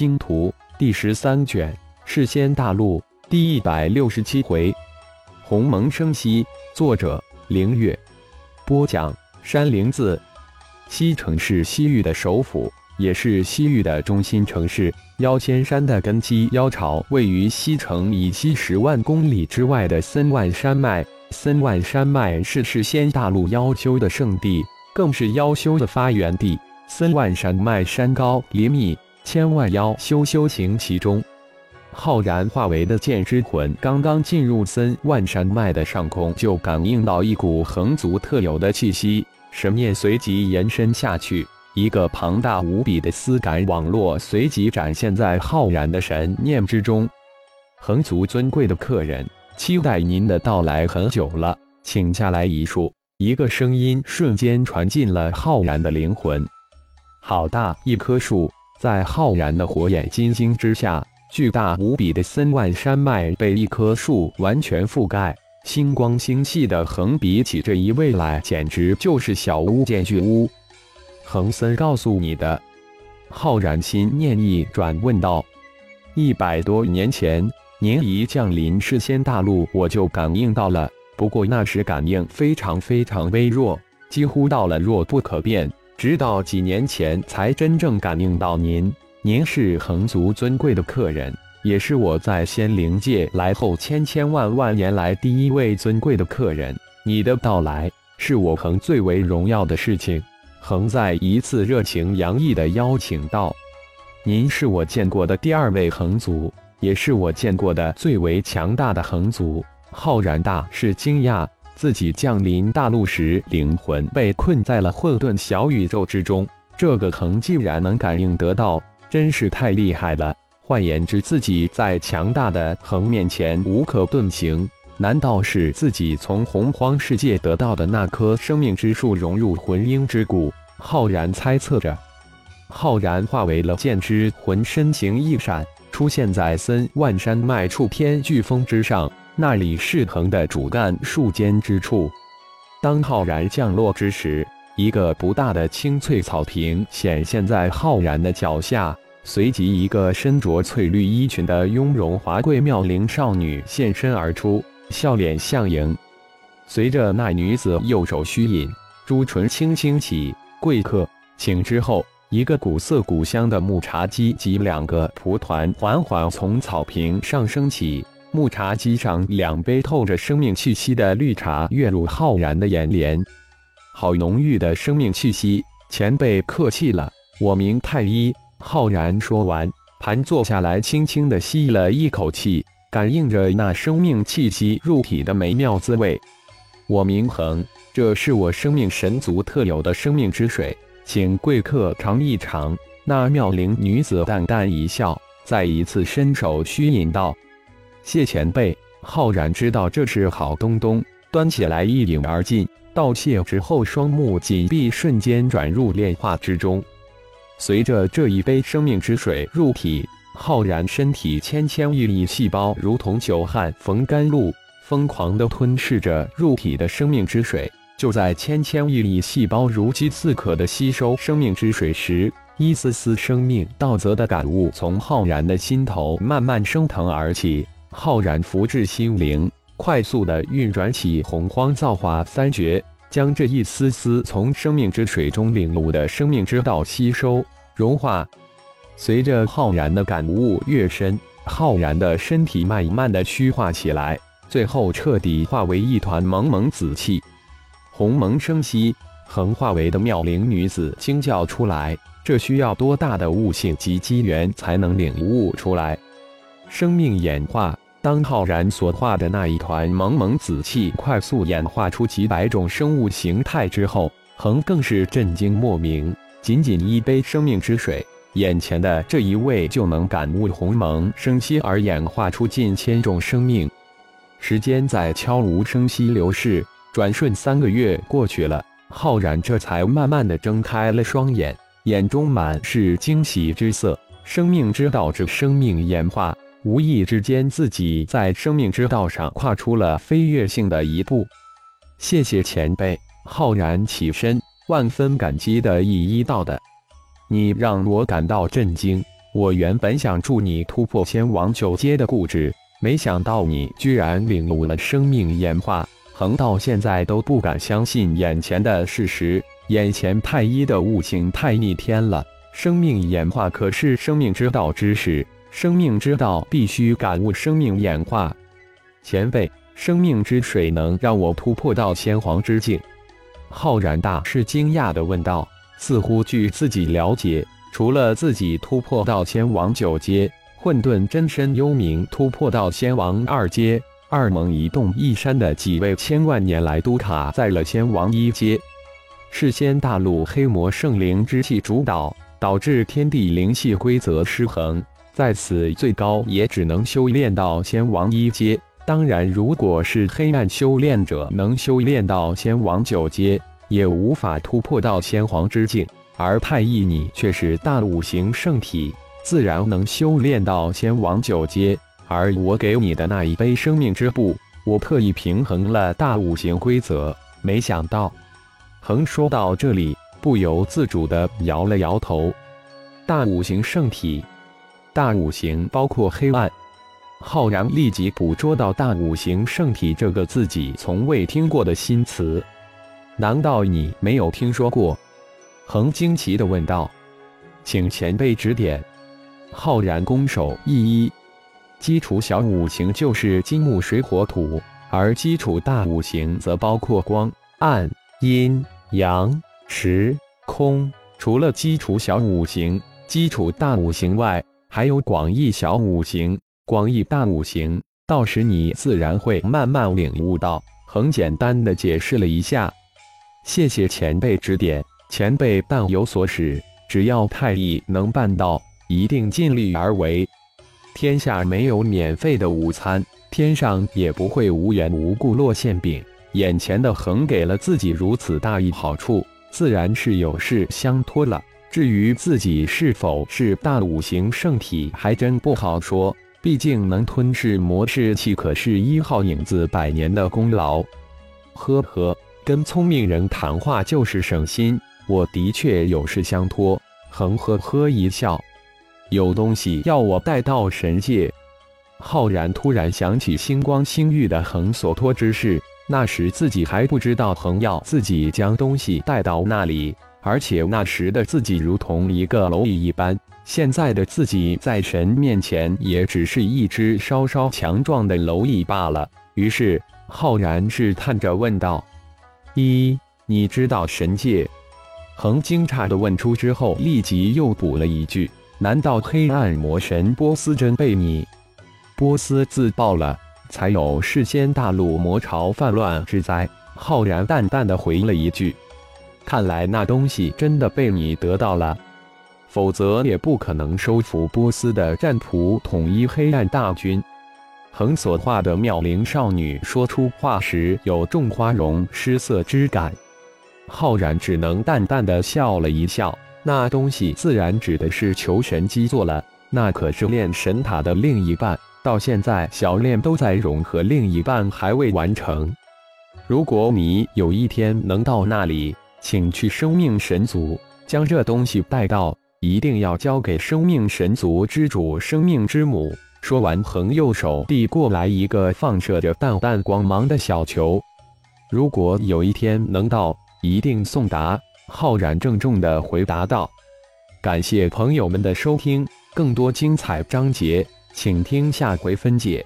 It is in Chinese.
星图》第十三卷《世仙大陆》第一百六十七回，鸿蒙生息。作者：凌月。播讲：山灵子。西城是西域的首府，也是西域的中心城市。妖仙山的根基妖巢位于西城以西十万公里之外的森万山脉。森万山脉是世仙大陆妖修的圣地，更是妖修的发源地。森万山脉山高林密，千万妖修修行其中。浩然化为的剑之魂刚刚进入森万山脉的上空，就感应到一股横族特有的气息，神念随即延伸下去，一个庞大无比的丝感网络随即展现在浩然的神念之中。横族尊贵的客人，期待您的到来很久了，请下来一树。一个声音瞬间传进了浩然的灵魂。好大一棵树，在浩然的火眼金睛之下，巨大无比的森万山脉被一棵树完全覆盖，星光星系的横比起这一位来，简直就是小巫见巨巫。恒森告诉你的，浩然心念一转，问道：“一百多年前，您一降临世仙大陆，我就感应到了，不过那时感应非常非常微弱，几乎到了弱不可辨。”直到几年前才真正感应到您，您是恒族尊贵的客人，也是我在仙灵界来后千千万万年来第一位尊贵的客人。你的到来是我恒最为荣耀的事情。恒在一次热情洋溢的邀请道：“您是我见过的第二位恒族，也是我见过的最为强大的恒族。”浩然大是惊讶。自己降临大陆时，灵魂被困在了混沌小宇宙之中。这个恒竟然能感应得到，真是太厉害了。换言之，自己在强大的恒面前无可遁形。难道是自己从洪荒世界得到的那棵生命之树融入魂婴之骨？浩然猜测着。浩然化为了剑之魂，身形一闪，出现在森万山脉处天巨峰之上。那里是横的主干树尖之处。当浩然降落之时，一个不大的青翠草坪显现在浩然的脚下。随即，一个身着翠绿衣裙的雍容华贵妙龄少女现身而出，笑脸相迎。随着那女子右手虚引，朱唇轻轻启：“贵客，请。”之后，一个古色古香的木茶几及两个蒲团缓缓从草坪上升起。木茶几上两杯透着生命气息的绿茶跃入浩然的眼帘，好浓郁的生命气息。前辈客气了，我名太医。浩然说完，盘坐下来，轻轻的吸了一口气，感应着那生命气息入体的美妙滋味。我名恒，这是我生命神族特有的生命之水，请贵客尝一尝。那妙龄女子淡淡一笑，再一次伸手虚引道。谢前辈，浩然知道这是好东东，端起来一饮而尽。道谢之后，双目紧闭，瞬间转入炼化之中。随着这一杯生命之水入体，浩然身体千千亿亿细胞如同久旱逢甘露，疯狂地吞噬着入体的生命之水。就在千千亿亿细胞如饥似渴地吸收生命之水时，一丝丝生命道则的感悟从浩然的心头慢慢升腾而起。浩然福至心灵，快速的运转起洪荒造化三绝，将这一丝丝从生命之水中领悟的生命之道吸收融化。随着浩然的感悟越深，浩然的身体慢慢的虚化起来，最后彻底化为一团蒙蒙紫气。鸿蒙生息，横化为的妙龄女子惊叫出来：这需要多大的悟性及机缘才能领悟出来？生命演化。当浩然所化的那一团蒙蒙紫气快速演化出几百种生物形态之后，恒更是震惊莫名。仅仅一杯生命之水，眼前的这一位就能感悟鸿蒙生息而演化出近千种生命。时间在悄无声息流逝，转瞬三个月过去了，浩然这才慢慢的睁开了双眼，眼中满是惊喜之色。生命之道之生命演化。无意之间，自己在生命之道上跨出了飞跃性的一步。谢谢前辈，浩然起身，万分感激的一一道的。你让我感到震惊。我原本想助你突破仙王九阶的固执，没想到你居然领悟了生命演化。恒到现在都不敢相信眼前的事实，眼前太一的悟性太逆天了。生命演化可是生命之道之事，生命之道必须感悟生命演化。前辈，生命之水能让我突破到先皇之境？浩然大是惊讶地问道。似乎据自己了解，除了自己突破到仙王九阶，混沌真身幽冥突破到仙王二阶。二蒙一动一山的几位千万年来都卡在了仙王一阶，是仙大陆黑魔圣灵之气主导，导致天地灵气规则失衡，在此最高也只能修炼到仙王一阶。当然，如果是黑暗修炼者能修炼到仙王九阶，也无法突破到仙皇之境。而太一你却是大五行圣体，自然能修炼到仙王九阶。而我给你的那一杯生命之布，我特意平衡了大五行规则。没想到，恒说到这里，不由自主地摇了摇头。大五行圣体，大五行包括黑暗。浩然立即捕捉到“大五行圣体”这个自己从未听过的新词。难道你没有听说过？恒惊奇地问道。请前辈指点。浩然拱手一一。基础小五行就是金木水火土，而基础大五行则包括光、暗、阴、阳、时、空。除了基础小五行、基础大五行外，还有广义小五行、广义大五行。到时你自然会慢慢领悟到。很简单的解释了一下，谢谢前辈指点。前辈但有所使，只要太乙能办到，一定尽力而为。天下没有免费的午餐，天上也不会无缘无故落馅饼。眼前的恒给了自己如此大一好处，自然是有事相托了。至于自己是否是大五行圣体，还真不好说。毕竟能吞噬魔士气，可是一号影子百年的功劳。呵呵，跟聪明人谈话就是省心。我的确有事相托。恒呵呵一笑。有东西要我带到神界。浩然突然想起星光星域的恒所托之事，那时自己还不知道恒要自己将东西带到那里，而且那时的自己如同一个蝼蚁一般，现在的自己在神面前也只是一只稍稍强壮的蝼蚁罢了。于是浩然试探着问道：“一，你知道神界？”恒惊诧的问出之后，立即又补了一句。难道黑暗魔神波斯真被你波斯自爆了，才有世间大陆魔潮泛乱之灾？浩然淡淡的回了一句：“看来那东西真的被你得到了，否则也不可能收服波斯的战仆，统一黑暗大军。”横所化的妙龄少女说出话时，有种花容失色之感。浩然只能淡淡的笑了一笑。那东西自然指的是求神基座了，那可是炼神塔的另一半。到现在，小炼都在融合，另一半还未完成。如果你有一天能到那里，请去生命神族，将这东西带到，一定要交给生命神族之主生命之母。说完，横右手递过来一个放射着淡淡光芒的小球。如果有一天能到，一定送达。浩然郑重地回答道：“感谢朋友们的收听，更多精彩章节，请听下回分解。”